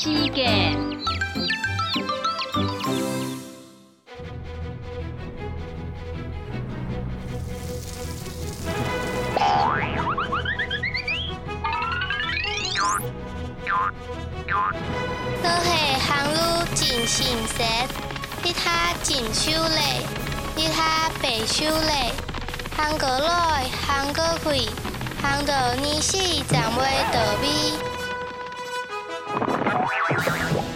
四個。呵呵，行路真神識，你他真手力，你他白手力，行過來，行過去，行到年四十。Thank you.